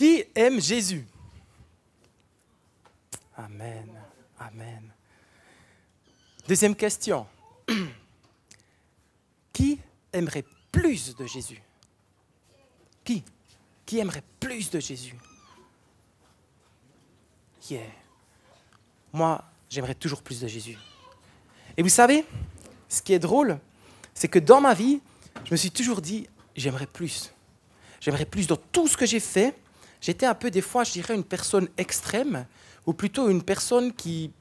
Qui aime Jésus? Amen. Amen. Deuxième question. Qui aimerait plus de Jésus? Qui? Qui aimerait plus de Jésus? Yeah. Moi, j'aimerais toujours plus de Jésus. Et vous savez, ce qui est drôle, c'est que dans ma vie, je me suis toujours dit, j'aimerais plus. J'aimerais plus dans tout ce que j'ai fait. J'étais un peu, des fois, je dirais, une personne extrême, ou plutôt une personne qui,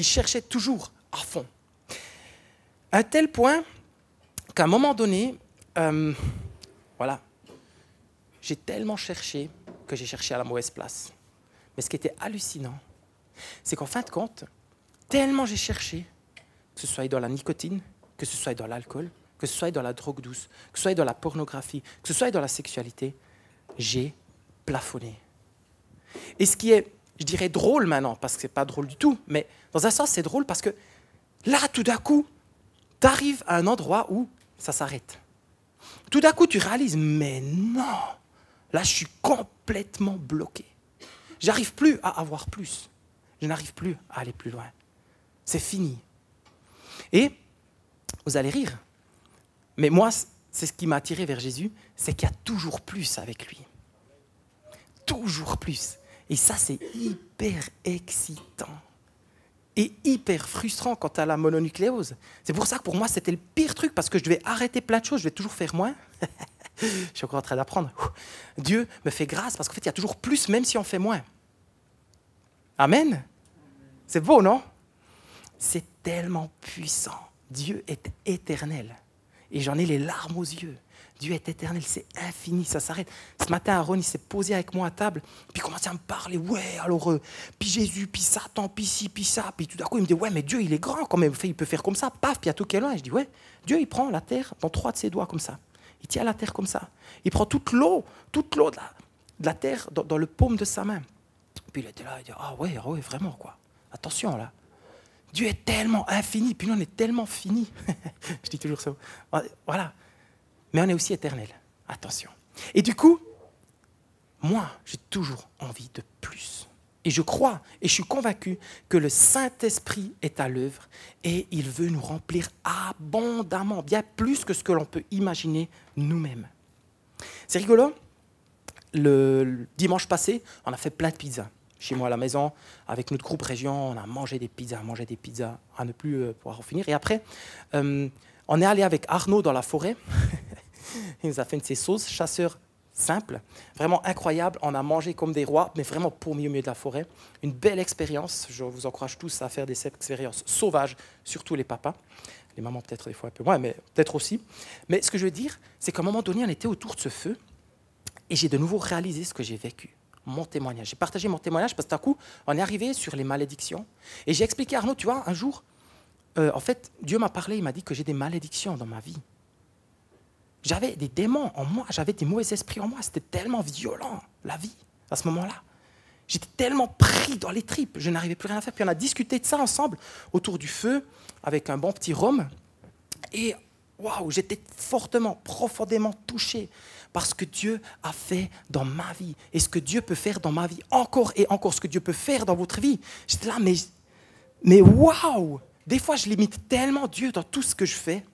cherchait toujours à fond. À tel point qu'à un moment donné, euh, voilà, j'ai tellement cherché que j'ai cherché à la mauvaise place. Mais ce qui était hallucinant, c'est qu'en fin de compte, tellement j'ai cherché, que ce soit dans la nicotine, que ce soit dans l'alcool, que ce soit dans la drogue douce, que ce soit dans la pornographie, que ce soit dans la sexualité, j'ai plafonné. Et ce qui est, je dirais, drôle maintenant, parce que ce n'est pas drôle du tout, mais dans un sens, c'est drôle parce que là, tout d'un coup, tu arrives à un endroit où ça s'arrête. Tout d'un coup, tu réalises, mais non, là, je suis complètement bloqué. J'arrive plus à avoir plus. Je n'arrive plus à aller plus loin. C'est fini. Et vous allez rire, mais moi, c'est ce qui m'a attiré vers Jésus, c'est qu'il y a toujours plus avec lui. Toujours plus. Et ça, c'est hyper excitant. Et hyper frustrant quant à la mononucléose. C'est pour ça que pour moi, c'était le pire truc, parce que je devais arrêter plein de choses, je vais toujours faire moins. je suis encore en train d'apprendre. Dieu me fait grâce, parce qu'en fait, il y a toujours plus, même si on fait moins. Amen. C'est beau, non? C'est tellement puissant. Dieu est éternel. Et j'en ai les larmes aux yeux. Dieu est éternel, c'est infini, ça s'arrête. Ce matin, Aaron, il s'est posé avec moi à table, puis il commençait à me parler. Ouais, alors, euh, puis Jésus, puis Satan, puis ci, puis ça. Puis tout d'un coup, il me dit, ouais, mais Dieu, il est grand quand même. Il peut faire comme ça, paf, puis à tout quel loin. Et je dis, ouais, Dieu, il prend la terre dans trois de ses doigts comme ça. Il tient la terre comme ça. Il prend toute l'eau, toute l'eau de, la, terre dans, le paume de sa main. Puis il était là, il dit, ah ouais, ah ouais, vraiment, quoi. Attention, là. Dieu est tellement infini, puis nous, on est tellement fini. je dis toujours ça. Voilà mais on est aussi éternel. Attention. Et du coup, moi, j'ai toujours envie de plus. Et je crois et je suis convaincu que le Saint-Esprit est à l'œuvre et il veut nous remplir abondamment, bien plus que ce que l'on peut imaginer nous-mêmes. C'est rigolo. Le dimanche passé, on a fait plein de pizzas. Chez moi à la maison, avec notre groupe Région, on a mangé des pizzas, mangé des pizzas, à ne plus euh, pouvoir en finir. Et après, euh, on est allé avec Arnaud dans la forêt. Il nous a fait une de ces sauces, chasseurs simple, vraiment incroyable. On a mangé comme des rois, mais vraiment pour mieux milieu de la forêt. Une belle expérience. Je vous encourage tous à faire des expériences sauvages, surtout les papas. Les mamans peut-être des fois un peu moins, mais peut-être aussi. Mais ce que je veux dire, c'est qu'à un moment donné, on était autour de ce feu et j'ai de nouveau réalisé ce que j'ai vécu. Mon témoignage. J'ai partagé mon témoignage parce que d'un coup, on est arrivé sur les malédictions. Et j'ai expliqué à Arnaud, tu vois, un jour, euh, en fait, Dieu m'a parlé, il m'a dit que j'ai des malédictions dans ma vie. J'avais des démons en moi, j'avais des mauvais esprits en moi. C'était tellement violent, la vie, à ce moment-là. J'étais tellement pris dans les tripes, je n'arrivais plus rien à faire. Puis on a discuté de ça ensemble autour du feu, avec un bon petit rhum. Et waouh, j'étais fortement, profondément touché par ce que Dieu a fait dans ma vie et ce que Dieu peut faire dans ma vie, encore et encore, ce que Dieu peut faire dans votre vie. J'étais là, mais, mais waouh Des fois, je limite tellement Dieu dans tout ce que je fais.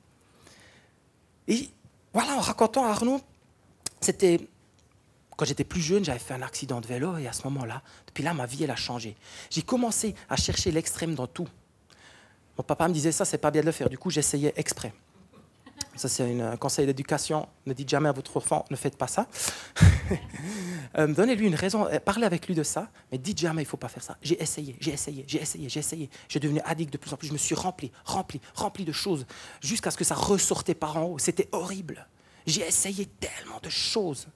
Et voilà, en racontant à Arnaud, c'était quand j'étais plus jeune, j'avais fait un accident de vélo et à ce moment-là, depuis là, ma vie, elle a changé. J'ai commencé à chercher l'extrême dans tout. Mon papa me disait ça, c'est pas bien de le faire. Du coup, j'essayais exprès. Ça, c'est un conseil d'éducation. Ne dites jamais à votre enfant, ne faites pas ça. Euh, donnez-lui une raison, euh, parlez avec lui de ça, mais dites jamais, il ne faut pas faire ça. J'ai essayé, j'ai essayé, j'ai essayé, j'ai essayé. J'ai devenu addict de plus en plus. Je me suis rempli, rempli, rempli de choses, jusqu'à ce que ça ressortait par en haut. C'était horrible. J'ai essayé tellement de choses.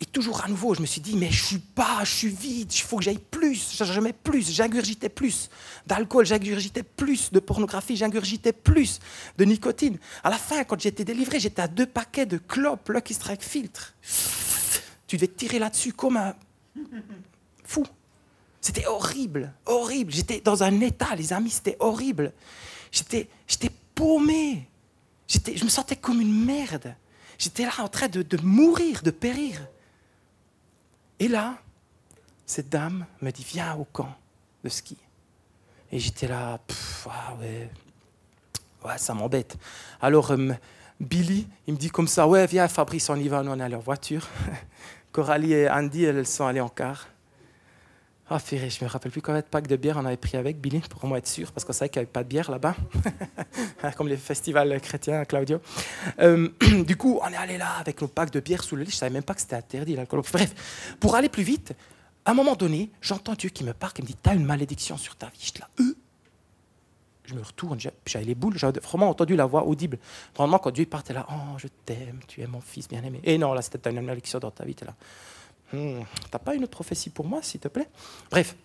Et toujours à nouveau, je me suis dit, mais je suis pas, je suis vide, il faut que j'aille plus, j'aimais plus, j'ingurgitais plus d'alcool, j'ingurgitais plus de pornographie, j'ingurgitais plus de nicotine. À la fin, quand j'étais délivré, j'étais à deux paquets de clopes Lucky Strike Filtre. Tu devais tirer là-dessus comme un fou. C'était horrible, horrible. J'étais dans un état, les amis, c'était horrible. J'étais, paumé. Je me sentais comme une merde. J'étais là en train de mourir, de périr. Et là, cette dame me dit, viens au camp de ski. Et j'étais là, ah ouais, ouais, ça m'embête. Alors, euh, Billy, il me dit comme ça, ouais, viens Fabrice, on y va, nous on est à leur voiture. Coralie et Andy, elles sont allées en car. Ah, oh, je me rappelle plus combien de packs de bière on avait pris avec Billy, pour moi être sûr, parce qu'on savait qu'il n'y avait pas de bière là-bas, comme les festivals chrétiens, Claudio. Euh, du coup, on est allé là avec nos packs de bière sous le lit, je ne savais même pas que c'était interdit l'alcool. Bref, pour aller plus vite, à un moment donné, j'entends Dieu qui me parle, qui me dit Tu as une malédiction sur ta vie. Je là, euh. Je me retourne, j'avais les boules, j'avais vraiment entendu la voix audible. Normalement, quand Dieu partait là Oh, je t'aime, tu es mon fils bien-aimé. Et non, là, c'était une malédiction dans ta vie, es là. Hmm, T'as pas une autre prophétie pour moi, s'il te plaît? Bref,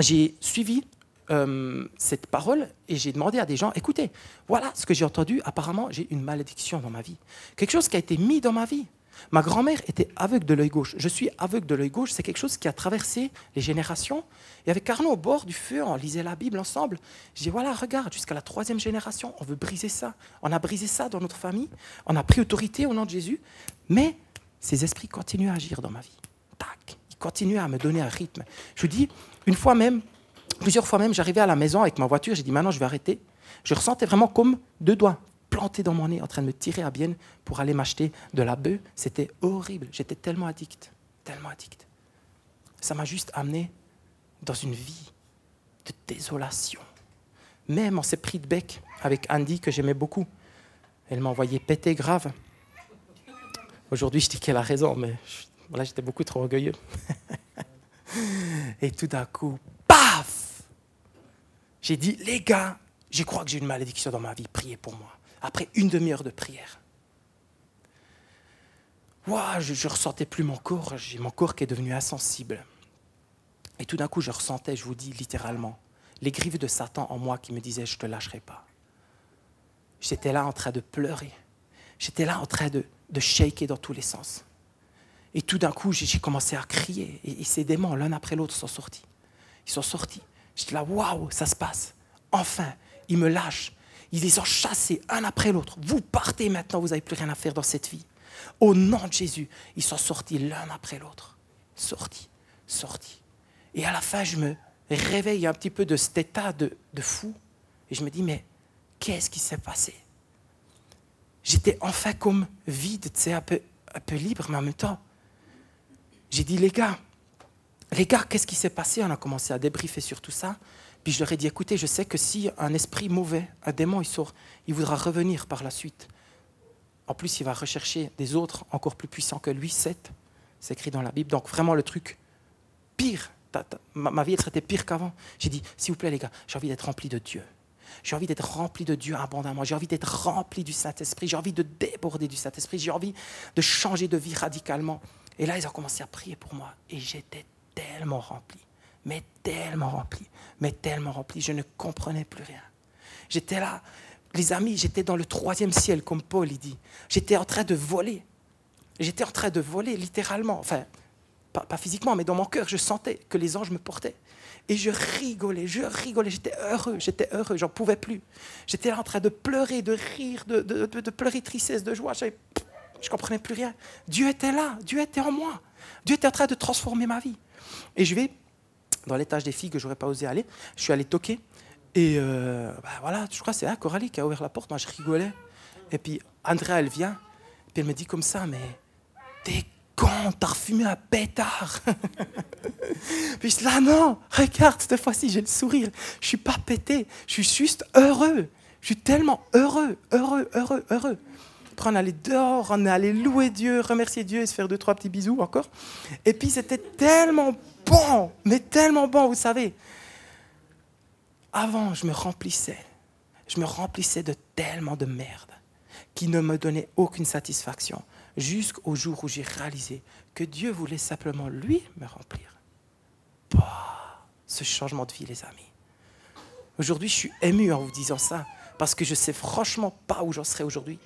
j'ai suivi euh, cette parole et j'ai demandé à des gens, écoutez, voilà ce que j'ai entendu, apparemment j'ai une malédiction dans ma vie. Quelque chose qui a été mis dans ma vie. Ma grand-mère était aveugle de l'œil gauche. Je suis aveugle de l'œil gauche. C'est quelque chose qui a traversé les générations. Et avec Arnaud au bord du feu, on lisait la Bible ensemble. Je dis voilà, regarde, jusqu'à la troisième génération, on veut briser ça. On a brisé ça dans notre famille. On a pris autorité au nom de Jésus. Mais ces esprits continuent à agir dans ma vie. Tac, ils continuent à me donner un rythme. Je vous dis, une fois même, plusieurs fois même, j'arrivais à la maison avec ma voiture, j'ai dit maintenant je vais arrêter. Je ressentais vraiment comme deux doigts plantés dans mon nez en train de me tirer à bien pour aller m'acheter de la bœuf. C'était horrible. J'étais tellement addict, tellement addict. Ça m'a juste amené dans une vie de désolation. Même on s'est pris de bec avec Andy que j'aimais beaucoup. Elle m'a envoyé péter grave. Aujourd'hui, je dis qu'elle a raison, mais voilà, j'étais beaucoup trop orgueilleux. Et tout d'un coup, paf J'ai dit, les gars, je crois que j'ai une malédiction dans ma vie, priez pour moi. Après une demi-heure de prière. Wow, je ne ressentais plus mon corps, j'ai mon corps qui est devenu insensible. Et tout d'un coup, je ressentais, je vous dis littéralement, les griffes de Satan en moi qui me disaient, je ne te lâcherai pas. J'étais là en train de pleurer. J'étais là en train de, de shaker dans tous les sens. Et tout d'un coup, j'ai commencé à crier. Et, ces démons, l'un après l'autre, sont sortis. Ils sont sortis. J'étais là, waouh, ça se passe. Enfin, ils me lâchent. Ils les ont chassés un après l'autre. Vous partez maintenant, vous n'avez plus rien à faire dans cette vie. Au nom de Jésus, ils sont sortis l'un après l'autre. Sortis, sortis. Et à la fin, je me réveille un petit peu de cet état de, de fou. Et je me dis, mais qu'est-ce qui s'est passé? J'étais enfin comme vide, tu sais, un peu, un peu libre, mais en même temps, j'ai dit, les gars, les gars, qu'est-ce qui s'est passé? On a commencé à débriefer sur tout ça. Puis je leur ai dit, écoutez, je sais que si un esprit mauvais, un démon, il sort, il voudra revenir par la suite. En plus, il va rechercher des autres encore plus puissants que lui, sept. C'est écrit dans la Bible. Donc vraiment le truc pire. Ma vie, elle serait pire qu'avant. J'ai dit, s'il vous plaît, les gars, j'ai envie d'être rempli de Dieu. J'ai envie d'être rempli de Dieu abondamment. J'ai envie d'être rempli du Saint-Esprit. J'ai envie de déborder du Saint-Esprit. J'ai envie de changer de vie radicalement. Et là, ils ont commencé à prier pour moi. Et j'étais tellement rempli, mais tellement rempli, mais tellement rempli. Je ne comprenais plus rien. J'étais là, les amis, j'étais dans le troisième ciel, comme Paul dit. J'étais en train de voler. J'étais en train de voler, littéralement. Enfin, pas, physiquement, mais dans mon cœur, je sentais que les anges me portaient. Et je rigolais, je rigolais, j'étais heureux, j'étais heureux, j'en pouvais plus. J'étais là en train de pleurer, de rire, de, pleurer tristesse, de joie. Ne comprenais plus rien. Dieu était là, Dieu était en moi. Dieu était en train de transformer ma vie. Et je vais dans l'étage des filles que j'aurais pas osé aller. Je suis allé toquer. Et euh, bah voilà, je crois que c'est hein, Coralie qui a ouvert la porte. Moi, je rigolais. Et puis, Andrea, elle vient. Puis elle me dit comme ça, mais t'es con, t'as refumé un pétard. puis je dis là, non, regarde, cette fois-ci, j'ai le sourire. Je suis pas pété, je suis juste heureux. Je suis tellement heureux, heureux, heureux, heureux. Après, on allait dehors, on allait louer Dieu, remercier Dieu et se faire deux, trois petits bisous encore. Et puis, c'était tellement bon, mais tellement bon, vous savez. Avant, je me remplissais. Je me remplissais de tellement de merde qui ne me donnait aucune satisfaction jusqu'au jour où j'ai réalisé que Dieu voulait simplement lui me remplir. Bah, ce changement de vie, les amis. Aujourd'hui, je suis ému en vous disant ça parce que je sais franchement pas où j'en serais aujourd'hui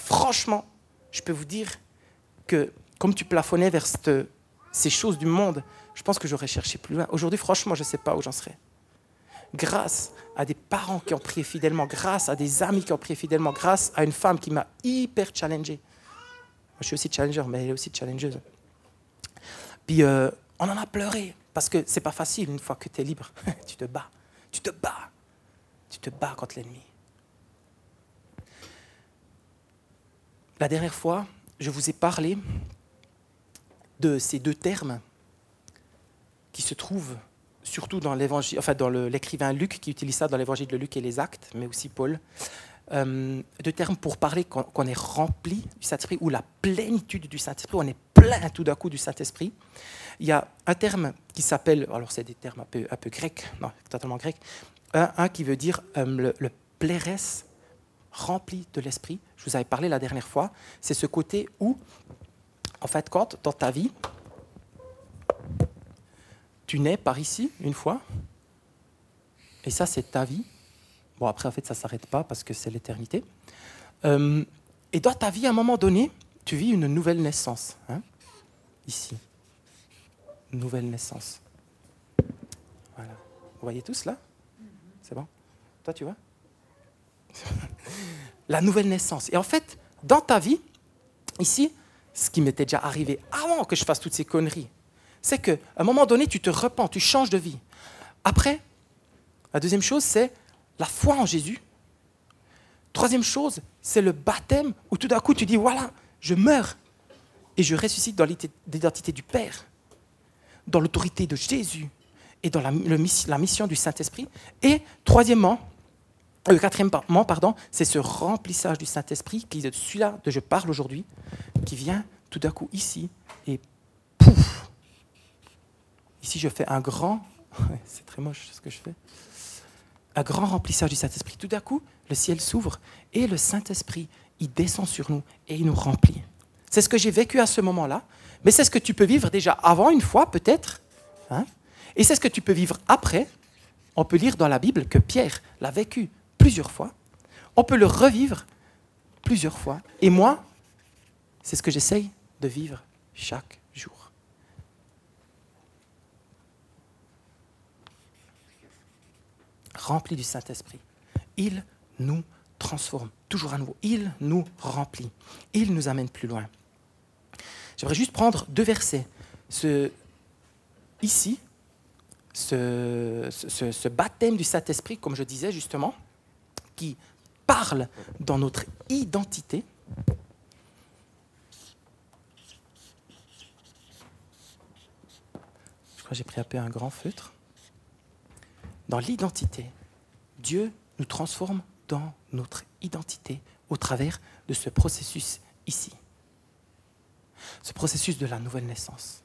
franchement, je peux vous dire que comme tu plafonnais vers ces choses du monde, je pense que j'aurais cherché plus loin. Aujourd'hui, franchement, je ne sais pas où j'en serais. Grâce à des parents qui ont prié fidèlement, grâce à des amis qui ont prié fidèlement, grâce à une femme qui m'a hyper challengé. Je suis aussi challenger, mais elle est aussi challengeuse. Puis euh, on en a pleuré, parce que c'est pas facile une fois que tu es libre. tu te bats, tu te bats, tu te bats contre l'ennemi. La dernière fois, je vous ai parlé de ces deux termes qui se trouvent surtout dans l'évangile, enfin dans l'écrivain Luc qui utilise ça dans l'évangile de Luc et les Actes, mais aussi Paul, euh, deux termes pour parler qu'on est rempli du Saint-Esprit ou la plénitude du Saint-Esprit, on est plein tout d'un coup du Saint-Esprit. Il y a un terme qui s'appelle, alors c'est des termes un peu, un grecs, non, totalement grecs, un, qui veut dire euh, le, le plérès rempli de l'Esprit. Je vous avais parlé la dernière fois, c'est ce côté où, en fait, quand dans ta vie, tu nais par ici une fois, et ça c'est ta vie. Bon après en fait ça ne s'arrête pas parce que c'est l'éternité. Euh, et dans ta vie à un moment donné, tu vis une nouvelle naissance. Hein, ici. nouvelle naissance. Voilà. Vous voyez tous là? C'est bon? Toi tu vois? La nouvelle naissance. Et en fait, dans ta vie, ici, ce qui m'était déjà arrivé avant que je fasse toutes ces conneries, c'est qu'à un moment donné, tu te repens, tu changes de vie. Après, la deuxième chose, c'est la foi en Jésus. Troisième chose, c'est le baptême où tout d'un coup tu dis, voilà, je meurs et je ressuscite dans l'identité du Père, dans l'autorité de Jésus et dans la, la mission du Saint-Esprit. Et troisièmement, le quatrièmement, pardon, c'est ce remplissage du Saint-Esprit, qui est celui-là dont je parle aujourd'hui, qui vient tout d'un coup ici et pouf, Ici, je fais un grand, c'est très moche ce que je fais, un grand remplissage du Saint-Esprit. Tout d'un coup, le ciel s'ouvre et le Saint-Esprit, il descend sur nous et il nous remplit. C'est ce que j'ai vécu à ce moment-là, mais c'est ce que tu peux vivre déjà avant une fois peut-être, hein? et c'est ce que tu peux vivre après. On peut lire dans la Bible que Pierre l'a vécu plusieurs fois. On peut le revivre plusieurs fois. Et moi, c'est ce que j'essaye de vivre chaque jour. remplis du Saint-Esprit. Il nous transforme toujours à nouveau. Il nous remplit. Il nous amène plus loin. J'aimerais juste prendre deux versets. Ici, ce baptême du Saint-Esprit, comme je disais justement, qui parle dans notre identité. Je crois que j'ai pris un peu un grand feutre dans l'identité. Dieu nous transforme dans notre identité au travers de ce processus ici. Ce processus de la nouvelle naissance.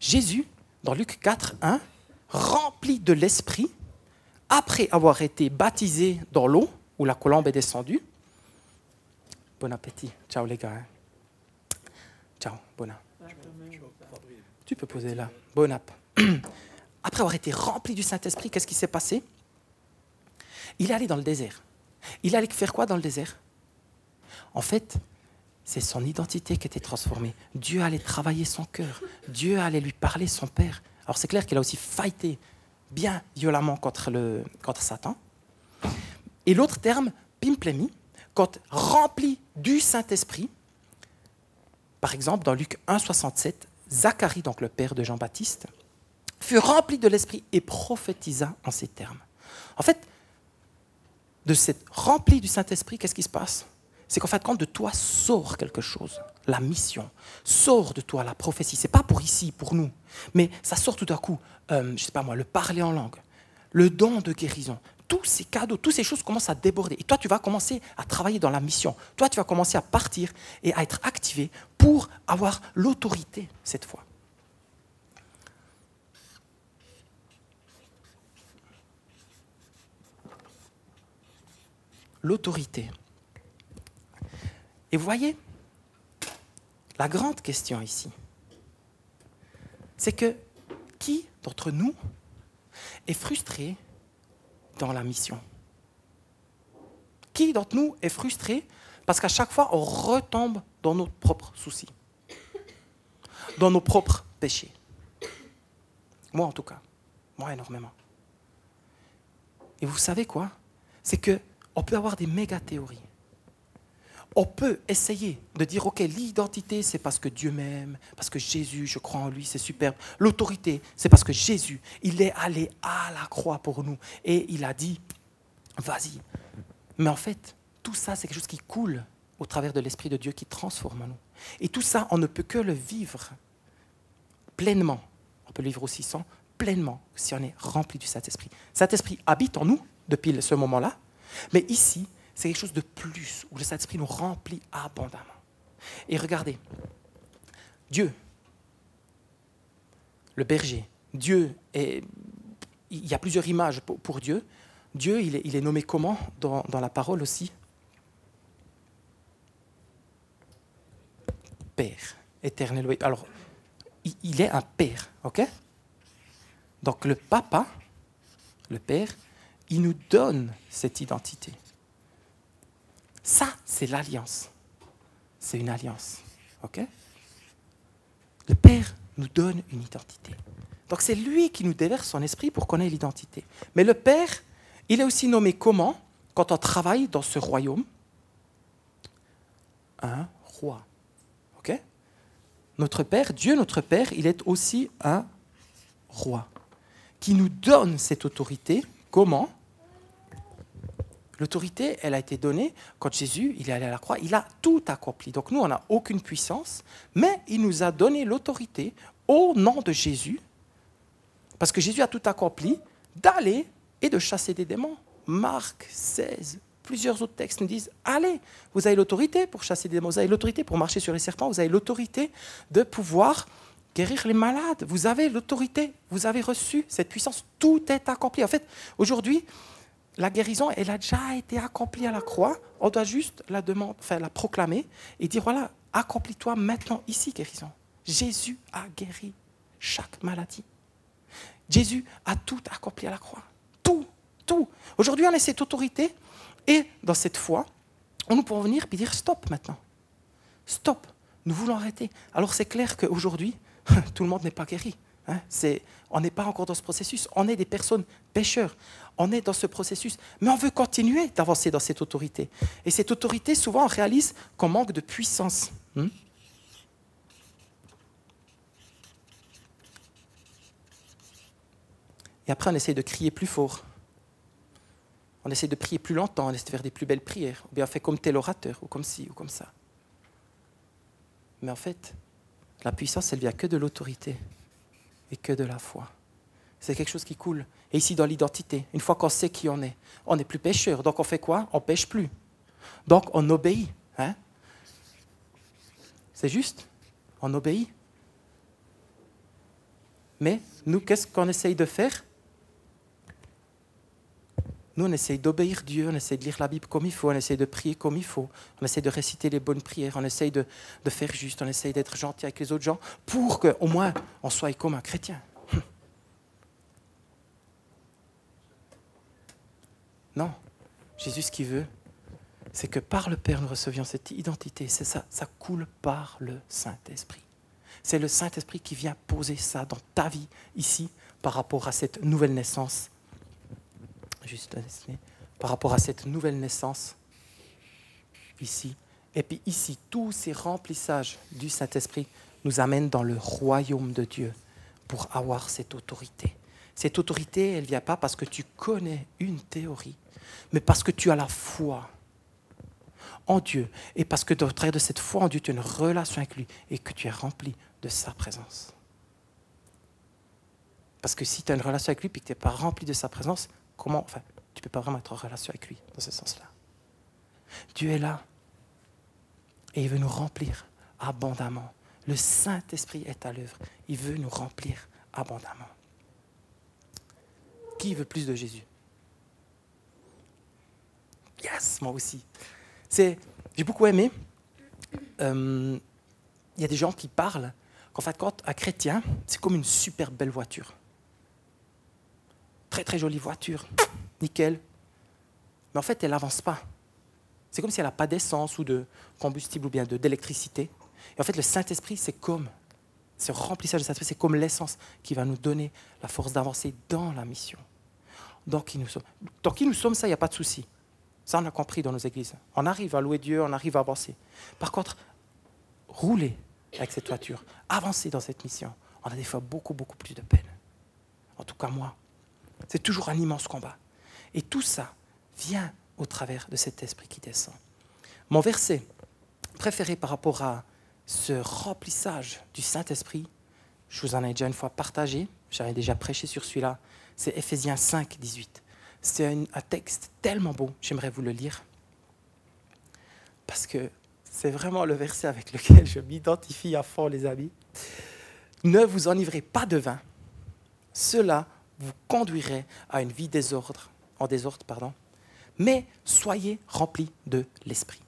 Jésus, dans Luc 4, 1, rempli de l'Esprit, après avoir été baptisé dans l'eau, où la colombe est descendue. Bon appétit. Ciao les gars. Ciao, bon Tu peux poser là. Bon app. après avoir été rempli du Saint-Esprit, qu'est-ce qui s'est passé? Il est allé dans le désert. Il allait faire quoi dans le désert? En fait, c'est son identité qui était transformée. Dieu allait travailler son cœur. Dieu allait lui parler, son Père. Alors c'est clair qu'il a aussi fighté bien violemment contre, le, contre Satan. Et l'autre terme, pimplemi, quand rempli du Saint-Esprit, par exemple dans Luc 1,67, Zacharie, donc le père de Jean-Baptiste, fut rempli de l'Esprit et prophétisa en ces termes. En fait, de cette rempli du Saint-Esprit, qu'est-ce qui se passe? C'est qu'en fait, quand de toi sort quelque chose, la mission, sort de toi la prophétie. C'est pas pour ici, pour nous, mais ça sort tout à coup. Euh, je sais pas moi, le parler en langue, le don de guérison, tous ces cadeaux, toutes ces choses commencent à déborder. Et toi, tu vas commencer à travailler dans la mission. Toi, tu vas commencer à partir et à être activé pour avoir l'autorité cette fois. l'autorité. Et vous voyez, la grande question ici, c'est que qui d'entre nous est frustré dans la mission? Qui d'entre nous est frustré parce qu'à chaque fois, on retombe dans nos propres soucis, dans nos propres péchés? Moi en tout cas, moi énormément. Et vous savez quoi? C'est que on peut avoir des méga théories. On peut essayer de dire, OK, l'identité, c'est parce que Dieu m'aime, parce que Jésus, je crois en lui, c'est superbe. L'autorité, c'est parce que Jésus, il est allé à la croix pour nous et il a dit, vas-y. Mais en fait, tout ça, c'est quelque chose qui coule au travers de l'Esprit de Dieu qui transforme en nous. Et tout ça, on ne peut que le vivre pleinement. On peut le vivre aussi sans pleinement si on est rempli du Saint-Esprit. Saint-Esprit habite en nous depuis ce moment-là, mais ici, c'est quelque chose de plus, où le Saint-Esprit nous remplit abondamment. Et regardez, Dieu, le berger, Dieu. Il y a plusieurs images pour, Dieu. Dieu, il est, nommé comment dans, dans la parole aussi? Père, éternel. Alors, il est un père, ok? Donc le papa, le père, il nous donne cette identité. Ça, c'est l'alliance. C'est une alliance. OK? Le Père nous donne une identité. Donc c'est lui qui nous déverse son esprit pour qu'on ait l'identité. Mais le Père, il est aussi nommé comment? Quand on travaille dans ce royaume Un roi. OK? Notre Père, Dieu notre Père, il est aussi un roi qui nous donne cette autorité. Comment? L'autorité, elle a été donnée quand Jésus, il est allé à la croix, il a tout accompli. Donc nous, on n'a aucune puissance, mais il nous a donné l'autorité au nom de Jésus, parce que Jésus a tout accompli, d'aller et de chasser des démons. Marc 16, plusieurs autres textes nous disent, allez, vous avez l'autorité pour chasser des démons, vous avez l'autorité pour marcher sur les serpents, vous avez l'autorité de pouvoir guérir les malades, vous avez l'autorité, vous avez reçu cette puissance, tout est accompli. En fait, aujourd'hui, la guérison, elle a déjà été accomplie à la croix. On doit juste la, demander, enfin, la proclamer et dire, voilà, accomplis-toi maintenant ici, guérison. Jésus a guéri chaque maladie. Jésus a tout accompli à la croix. Tout, tout. Aujourd'hui, on a cette autorité et dans cette foi, on nous peut venir et dire stop maintenant. Stop. Nous voulons arrêter. Alors c'est clair qu'aujourd'hui, tout le monde n'est pas guéri. Hein. on n'est pas encore dans ce processus. On est des personnes pécheurs on est dans ce processus. Mais on veut continuer d'avancer dans cette autorité. Et cette autorité, souvent, on réalise qu'on manque de puissance. Hmm? Et après, on essaie de crier plus fort. On essaie de prier plus longtemps, on essaie de faire des plus belles prières. Ou bien on fait comme tel orateur, ou comme ci, ou comme ça. Mais en fait, la puissance, elle vient que de l'autorité et que de la foi. C'est quelque chose qui coule. Et ici, dans l'identité, une fois qu'on sait qui on est, on n'est plus pécheur. Donc on fait quoi? On pêche plus. Donc on obéit. Hein? C'est juste? On obéit? Mais nous, qu'est-ce qu'on essaye de faire? Nous, on essaye d'obéir Dieu, on essaye de lire la Bible comme il faut, on essaye de prier comme il faut, on essaye de réciter les bonnes prières, on essaye de, faire juste, on essaye d'être gentil avec les autres gens pour qu'au moins on soit comme un chrétien. Non. Jésus, ce qu'il veut, c'est que par le Père, nous recevions cette identité. C'est ça, ça coule par le Saint-Esprit. C'est le Saint-Esprit qui vient poser ça dans ta vie ici par rapport à cette nouvelle naissance. Juste par rapport à cette nouvelle naissance ici. Et puis ici, tous ces remplissages du Saint-Esprit nous amènent dans le royaume de Dieu pour avoir cette autorité. Cette autorité, elle ne vient pas parce que tu connais une théorie, mais parce que tu as la foi en Dieu et parce que au travers de cette foi en Dieu, tu as une relation avec lui et que tu es rempli de sa présence. Parce que si tu as une relation avec lui et que tu n'es pas rempli de sa présence, comment Enfin, tu ne peux pas vraiment être en relation avec lui dans ce sens-là. Dieu est là et il veut nous remplir abondamment. Le Saint-Esprit est à l'œuvre. Il veut nous remplir abondamment. Qui veut plus de Jésus? Yes, moi aussi. J'ai beaucoup aimé. Euh, il y a des gens qui parlent qu'en fait, quand un chrétien, c'est comme une super belle voiture. Très très jolie voiture, nickel. Mais en fait, elle n'avance pas. C'est comme si elle n'a pas d'essence ou de combustible ou bien d'électricité. Et en fait, le Saint-Esprit, c'est comme ce remplissage de Saint-Esprit, c'est comme l'essence qui va nous donner la force d'avancer dans la mission. Donc, qui nous sommes. Nous sommes, ça, il n'y a pas de souci. Ça, on a compris dans nos églises. On arrive à louer Dieu, on arrive à avancer. Par contre, rouler avec cette voiture, avancer dans cette mission, on a des fois beaucoup, beaucoup plus de peine. En tout cas, moi. C'est toujours un immense combat. Et tout ça vient au travers de cet esprit qui descend. Mon verset préféré par rapport à ce remplissage du Saint-Esprit, je vous en ai déjà une fois partagé, j'avais déjà prêché sur celui-là, c'est Ephésiens 5, 18. C'est un, texte tellement beau, j'aimerais vous le lire, parce que c'est vraiment le verset avec lequel je m'identifie à fond, les amis. Ne vous enivrez pas de vin, cela vous conduirait à une vie désordre, en désordre, pardon, mais soyez remplis de l'esprit.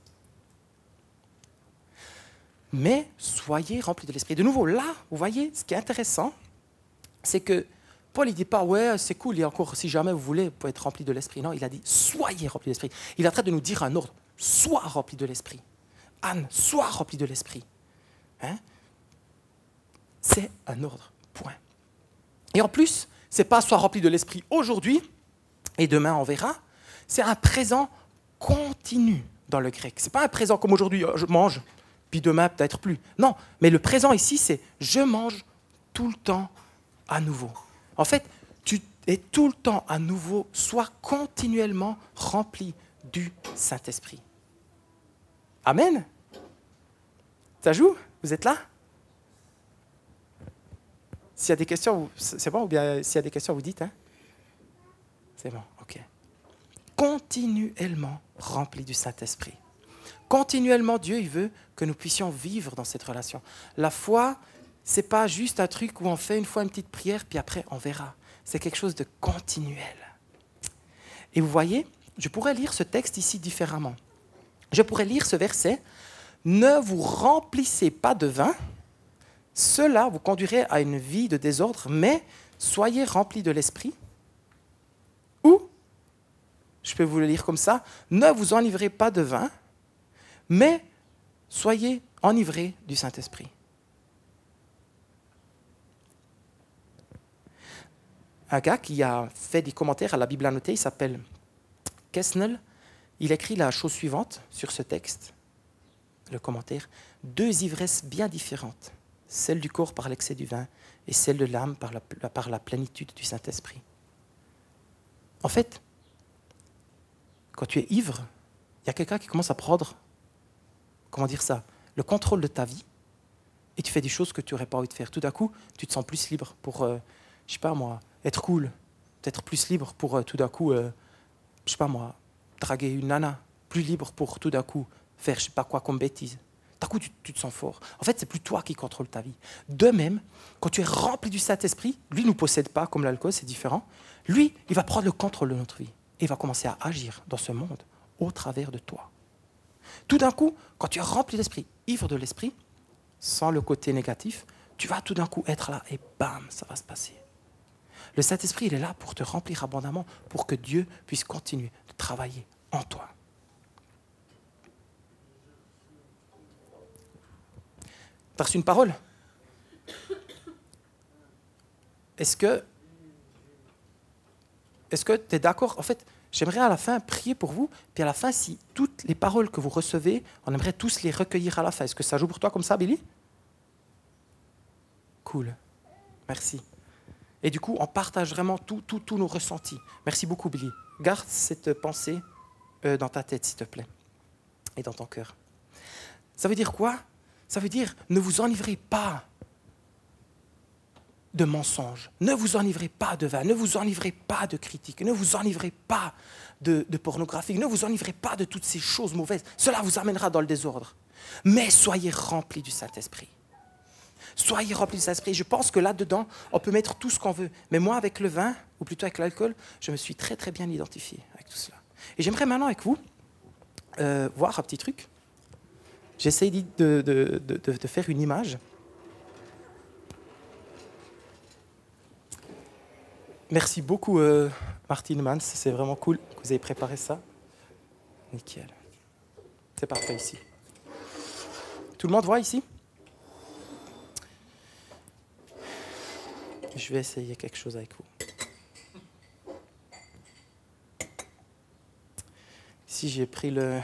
Mais soyez remplis de l'esprit. De nouveau, là, vous voyez, ce qui est intéressant, c'est que Paul ne dit pas, ouais, c'est cool, il encore, si jamais vous voulez, vous pouvez être rempli de l'esprit. Non, il a dit, soyez remplis de l'esprit. Il est en train de nous dire un ordre, sois rempli de l'esprit. Anne, sois rempli de l'esprit. Hein? C'est un ordre, point. Et en plus, c'est pas sois rempli de l'esprit aujourd'hui et demain on verra. C'est un présent continu dans le grec. C'est pas un présent comme aujourd'hui, euh, je mange, puis demain peut-être plus. Non, mais le présent ici, c'est je mange tout le temps à nouveau. En fait, tu es tout le temps à nouveau, sois continuellement rempli du Saint-Esprit. Amen. Ça joue? Vous êtes là? S'il y a des questions, c'est bon Ou bien s'il y a des questions, vous dites. Hein c'est bon, ok. Continuellement rempli du Saint-Esprit. Continuellement, Dieu, il veut que nous puissions vivre dans cette relation. La foi, c'est pas juste un truc où on fait une fois une petite prière, puis après on verra. C'est quelque chose de continuel. Et vous voyez, je pourrais lire ce texte ici différemment. Je pourrais lire ce verset Ne vous remplissez pas de vin, cela vous conduirait à une vie de désordre, mais soyez remplis de l'esprit. Ou, je peux vous le lire comme ça Ne vous enivrez pas de vin, mais soyez enivrés du Saint-Esprit. Un gars qui a fait des commentaires à la Bible annotée, il s'appelle Kessnel, il écrit la chose suivante sur ce texte, le commentaire. Deux ivresses bien différentes, celle du corps par l'excès du vin et celle de l'âme par la, plénitude du Saint-Esprit. En fait, quand tu es ivre, il y a quelqu'un qui commence à prendre comment dire ça, le contrôle de ta vie, et tu fais des choses que tu n'aurais pas envie de faire. Tout d'un coup, tu te sens plus libre pour, euh, je sais pas moi, être cool, être plus libre pour euh, tout d'un coup, euh, je sais pas moi, draguer une nana, plus libre pour tout d'un coup faire je sais pas quoi comme bêtise. D'un coup, tu, te sens fort. En fait, c'est plus toi qui contrôle ta vie. De même, quand tu es rempli du Saint-Esprit, lui ne nous possède pas comme l'alcool, c'est différent. Lui, il va prendre le contrôle de notre vie et il va commencer à agir dans ce monde au travers de toi. Tout d'un coup, quand tu es rempli d'esprit, ivre de l'esprit, sans le côté négatif, tu vas tout d'un coup être là et bam, ça va se passer. Le Saint-Esprit, il est là pour te remplir abondamment, pour que Dieu puisse continuer de travailler en toi. Tu as reçu une parole Est-ce que est-ce que tu es d'accord? En fait, J'aimerais à la fin prier pour vous, puis à la fin, si toutes les paroles que vous recevez, on aimerait tous les recueillir à la fin. Est-ce que ça joue pour toi comme ça, Billy? Cool. Merci. Et du coup, on partage vraiment tous nos ressentis. Merci beaucoup, Billy. Garde cette pensée euh, dans ta tête, s'il te plaît, et dans ton cœur. Ça veut dire quoi? Ça veut dire ne vous enivrez pas de mensonges. Ne vous enivrez pas de vin, ne vous enivrez pas de critiques, ne vous enivrez pas de, pornographie, ne vous enivrez pas de toutes ces choses mauvaises. Cela vous amènera dans le désordre. Mais soyez remplis du Saint-Esprit. Soyez remplis du Saint-Esprit. Je pense que là-dedans, on peut mettre tout ce qu'on veut. Mais moi, avec le vin, ou plutôt avec l'alcool, je me suis très très bien identifié avec tout cela. Et j'aimerais maintenant avec vous euh, voir un petit truc. J'essaie de, de, de faire une image. Merci beaucoup, euh, Martine Mans. C'est vraiment cool que vous ayez préparé ça. Nickel. C'est parfait ici. Tout le monde voit ici? Je vais essayer quelque chose avec vous. Ici, j'ai pris le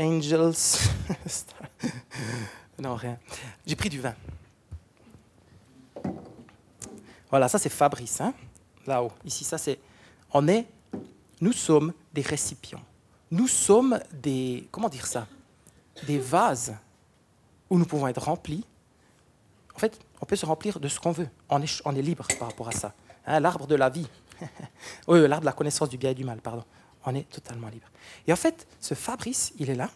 Angels. non, rien. J'ai pris du vin. Voilà, ça c'est Fabrice, hein là-haut. Ici, ça c'est. On est. Nous sommes des récipients. Nous sommes des. Comment dire ça? Des vases où nous pouvons être remplis. En fait, on peut se remplir de ce qu'on veut. On est, on est libre par rapport à ça. Hein, l'arbre de la vie. oui, l'arbre de la connaissance du bien et du mal, pardon. On est totalement libre. Et en fait, ce Fabrice, il est là.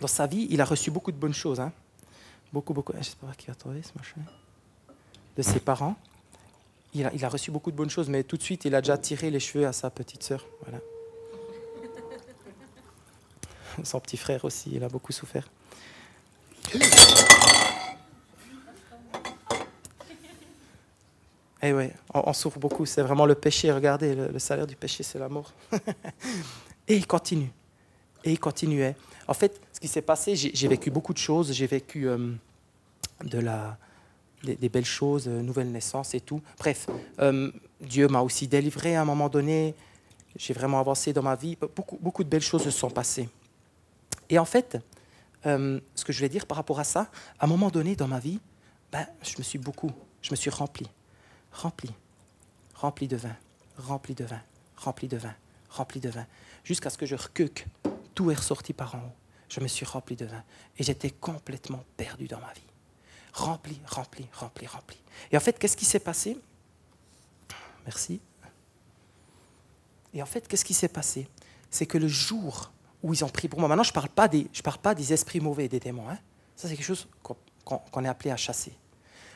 Dans sa vie, il a reçu beaucoup de bonnes choses. Hein. Beaucoup, beaucoup. J'espère qu'il va trouver ce machin. De ses parents il a, reçu beaucoup de bonnes choses, mais tout de suite, il a déjà tiré les cheveux à sa petite sœur. Voilà. Son petit frère aussi, il a beaucoup souffert. Eh on, souffre beaucoup, c'est vraiment le péché. Regardez, le, salaire du péché, c'est la mort. Et il continue. Et il continuait. En fait, ce qui s'est passé, j'ai vécu beaucoup de choses. J'ai vécu euh, de la, des, belles choses, euh, nouvelle naissance et tout. Bref, euh, Dieu m'a aussi délivré à un moment donné. J'ai vraiment avancé dans ma vie. Beaucoup, beaucoup de belles choses se sont passées. Et en fait, euh, ce que je voulais dire par rapport à ça, à un moment donné dans ma vie, ben, je me suis beaucoup, je me suis rempli, rempli, rempli de vin, rempli de vin, rempli de vin, rempli de vin, jusqu'à ce que je recuque. Tout est ressorti par en haut. Je me suis rempli de vin et j'étais complètement perdu dans ma vie rempli, rempli, rempli, rempli. Et en fait, qu'est-ce qui s'est passé? Merci. Et en fait, qu'est-ce qui s'est passé? C'est que le jour où ils ont pris pour moi, maintenant je ne parle, pas des, parle pas des esprits mauvais, des démons. Hein. Ça, c'est quelque chose qu'on est appelé à chasser.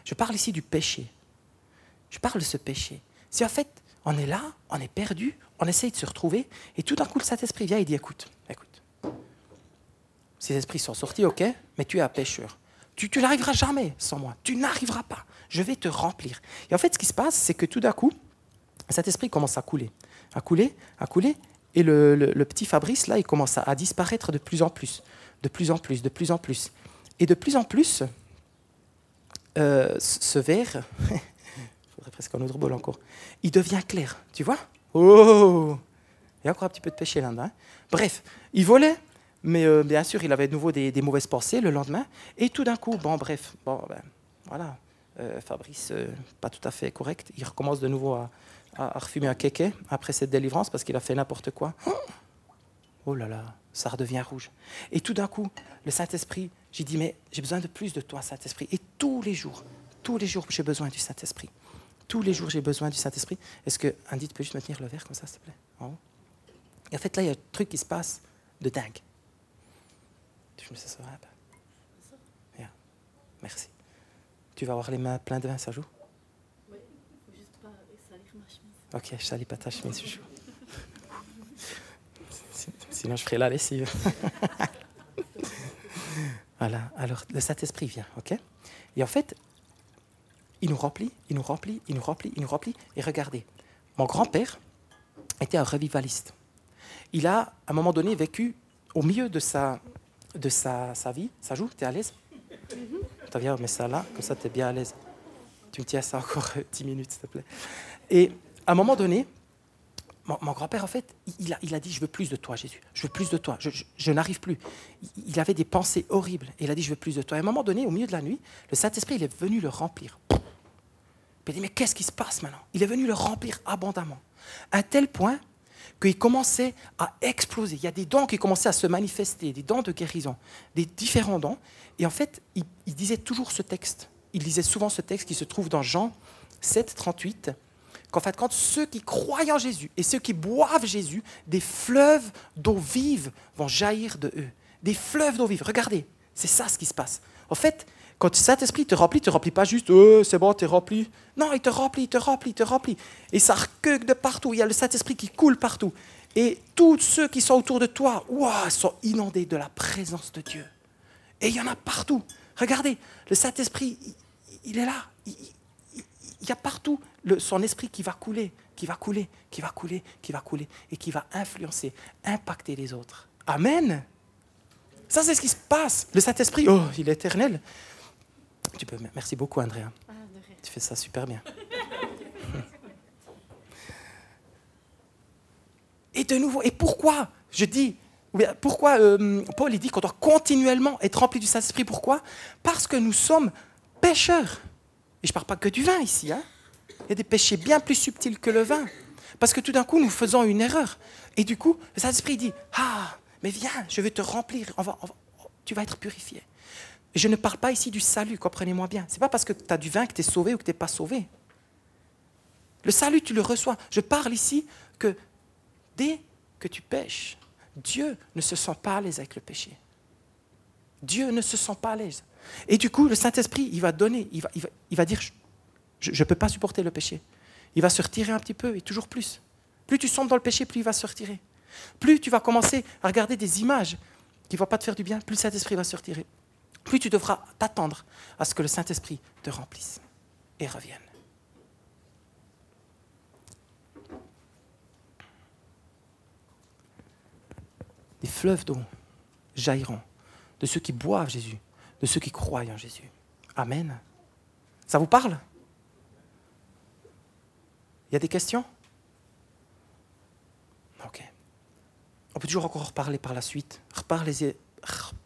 Je parle ici du péché. Je parle de ce péché. Si en fait, on est là, on est perdu, on essaye de se retrouver, et tout d'un coup, le Saint-Esprit vient et dit, écoute, écoute, ces esprits sont sortis, ok, mais tu es un pécheur. Tu, n'arriveras jamais sans moi. Tu n'arriveras pas. Je vais te remplir. Et en fait, ce qui se passe, c'est que tout d'un coup, cet esprit commence à couler, à couler, à couler. Et le, petit Fabrice, là, il commence à, disparaître de plus en plus, de plus en plus, de plus en plus. Et de plus en plus, euh, ce verre, presque un autre bol encore, il devient clair, tu vois Oh Il y a encore un petit peu de péché là-dedans. Hein. Bref, il volait, mais euh, bien sûr, il avait de nouveau des, mauvaises pensées le lendemain. Et tout d'un coup, bon, bref, bon, ben, voilà, euh, Fabrice, euh, pas tout à fait correct. Il recommence de nouveau à, refumer un kéké après cette délivrance parce qu'il a fait n'importe quoi. Oh là là, ça redevient rouge. Et tout d'un coup, le Saint-Esprit, j'ai dit, mais j'ai besoin de plus de toi, Saint-Esprit. Et tous les jours, tous les jours, j'ai besoin du Saint-Esprit. Tous les jours, j'ai besoin du Saint-Esprit. Est-ce que Andy, tu peux juste me tenir le verre comme ça, s'il te plaît? Et en fait, là, il y a un truc qui se passe de dingue. Tu me sais ça Bien. Merci. Tu vas avoir les mains pleines de vin, ça joue? Oui, il faut juste pas salir ma chemise. Ok, je salis pas ta chemise, je joue. Sinon, je ferai la lessive. voilà, alors le Saint-Esprit vient, ok? Et en fait, il nous remplit, il nous remplit, il nous remplit, il nous remplit. Et regardez, mon grand-père était un revivaliste. Il a, à un moment donné, vécu au milieu de sa, de sa, sa vie. Ça joue Tu es à l'aise? Tu viens, mets ça là, comme ça tu es bien à l'aise. Tu me tiens ça encore 10 minutes, s'il te plaît. Et à un moment donné, mon, grand-père, en fait, il a, il a, dit, je veux plus de toi, Jésus. Je veux plus de toi. Je, je, n'arrive plus. Il avait des pensées horribles. Et il a dit, je veux plus de toi. Et à un moment donné, au milieu de la nuit, le Saint-Esprit, il est venu le remplir. Puis il dit, mais qu'est-ce qui se passe maintenant? Il est venu le remplir abondamment. À tel point qu'il commençait à exploser. Il y a des dons qui commençaient à se manifester, des dons de guérison, des différents dons. Et en fait, il, disait toujours ce texte. Il disait souvent ce texte qui se trouve dans Jean 7, 38, qu'en fait, quand ceux qui croient en Jésus et ceux qui boivent Jésus, des fleuves d'eau vive vont jaillir de eux. Des fleuves d'eau vive. Regardez, c'est ça ce qui se passe. En fait, quand le Saint-Esprit te remplit, te remplit pas juste oh, c'est bon, tu es rempli. Non, il te remplit, il te remplit, il te remplit. Et ça recueille de partout. Il y a le Saint-Esprit qui coule partout. Et tous ceux qui sont autour de toi wow, sont inondés de la présence de Dieu. Et il y en a partout. Regardez, le Saint-Esprit, il, est là. Il, y a partout son esprit qui va couler, qui va couler, qui va couler, qui va couler, et qui va influencer, impacter les autres. Amen. Ça, c'est ce qui se passe. Le Saint-Esprit, oh, il est éternel. Tu peux, merci beaucoup, Andrea. Ah, tu fais ça super bien. Et de nouveau, et pourquoi Je dis, pourquoi euh, Paul il dit qu'on doit continuellement être rempli du Saint-Esprit? Pourquoi? Parce que nous sommes pécheurs. Et je ne parle pas que du vin ici. Hein. Il y a des péchés bien plus subtils que le vin. Parce que tout d'un coup, nous faisons une erreur. Et du coup, le Saint-Esprit dit Ah, mais viens, je vais te remplir. tu vas être purifié. Je ne parle pas ici du salut, comprenez-moi bien. Ce n'est pas parce que tu as du vin que tu es sauvé ou que tu n'es pas sauvé. Le salut, tu le reçois. Je parle ici que dès que tu pêches, Dieu ne se sent pas à l'aise avec le péché. Dieu ne se sent pas à l'aise. Et du coup, le Saint-Esprit, il va donner, il va, il va, dire, je ne peux pas supporter le péché. Il va se retirer un petit peu et toujours plus. Plus tu sombres dans le péché, plus il va se retirer. Plus tu vas commencer à regarder des images qui ne vont pas te faire du bien, plus le Saint-Esprit va se retirer. Plus tu devras t'attendre à ce que le Saint-Esprit te remplisse et revienne. des fleuves d'eau jailliront de ceux qui boivent Jésus, de ceux qui croient en Jésus. Amen. Ça vous parle? Il y a des questions? Ok. On peut toujours encore reparler par la suite.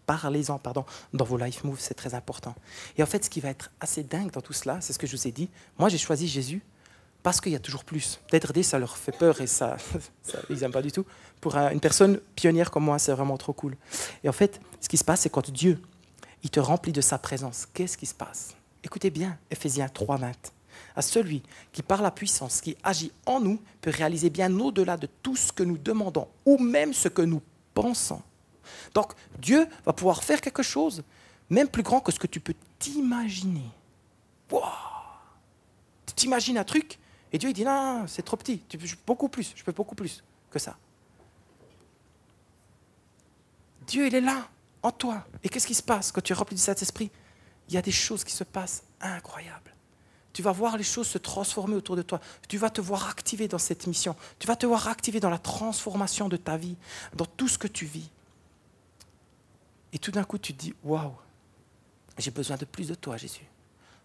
Reparlez-en pardon, dans vos life moves, c'est très important. Et en fait, ce qui va être assez dingue dans tout cela, c'est ce que je vous ai dit. Moi, j'ai choisi Jésus parce qu'il y a toujours plus. Peut-être ça leur fait peur et ça, ils n'aiment pas du tout. Pour une personne pionnière comme moi, c'est vraiment trop cool. Et en fait, ce qui se passe, c'est quand Dieu, il te remplit de sa présence, qu'est-ce qui se passe? Écoutez bien, Ephésiens 3, 20. À celui qui, par la puissance qui agit en nous, peut réaliser bien au-delà de tout ce que nous demandons ou même ce que nous pensons. Donc, Dieu va pouvoir faire quelque chose, même plus grand que ce que tu peux t'imaginer. Wow. Tu t'imagines un truc, et Dieu il dit non, c'est trop petit, je peux beaucoup plus, je peux beaucoup plus que ça. Dieu il est là, en toi. Et qu'est-ce qui se passe quand tu es rempli du Saint-Esprit? Il y a des choses qui se passent incroyables. Tu vas voir les choses se transformer autour de toi. Tu vas te voir activé dans cette mission. Tu vas te voir activé dans la transformation de ta vie, dans tout ce que tu vis. Et tout d'un coup, tu te dis, waouh, j'ai besoin de plus de toi, Jésus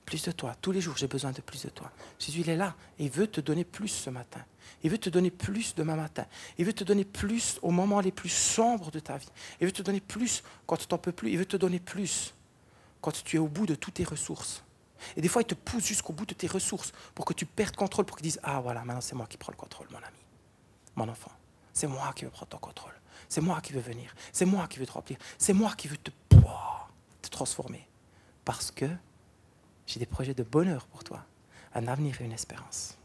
plus de toi. Tous les jours, j'ai besoin de plus de toi. Jésus, il est là il veut te donner plus ce matin. Il veut te donner plus demain matin. Il veut te donner plus au moment les plus sombres de ta vie. Il veut te donner plus quand tu n'en peux plus. Il veut te donner plus quand tu es au bout de toutes tes ressources. Et des fois, il te pousse jusqu'au bout de tes ressources pour que tu perdes contrôle, pour qu'il dise Ah voilà, maintenant c'est moi qui prends le contrôle, mon ami, mon enfant. C'est moi qui veux prendre ton contrôle. C'est moi qui veux venir. C'est moi qui veux te remplir. C'est moi qui veux te, te transformer. Parce que j'ai des projets de bonheur pour toi, un avenir et une espérance.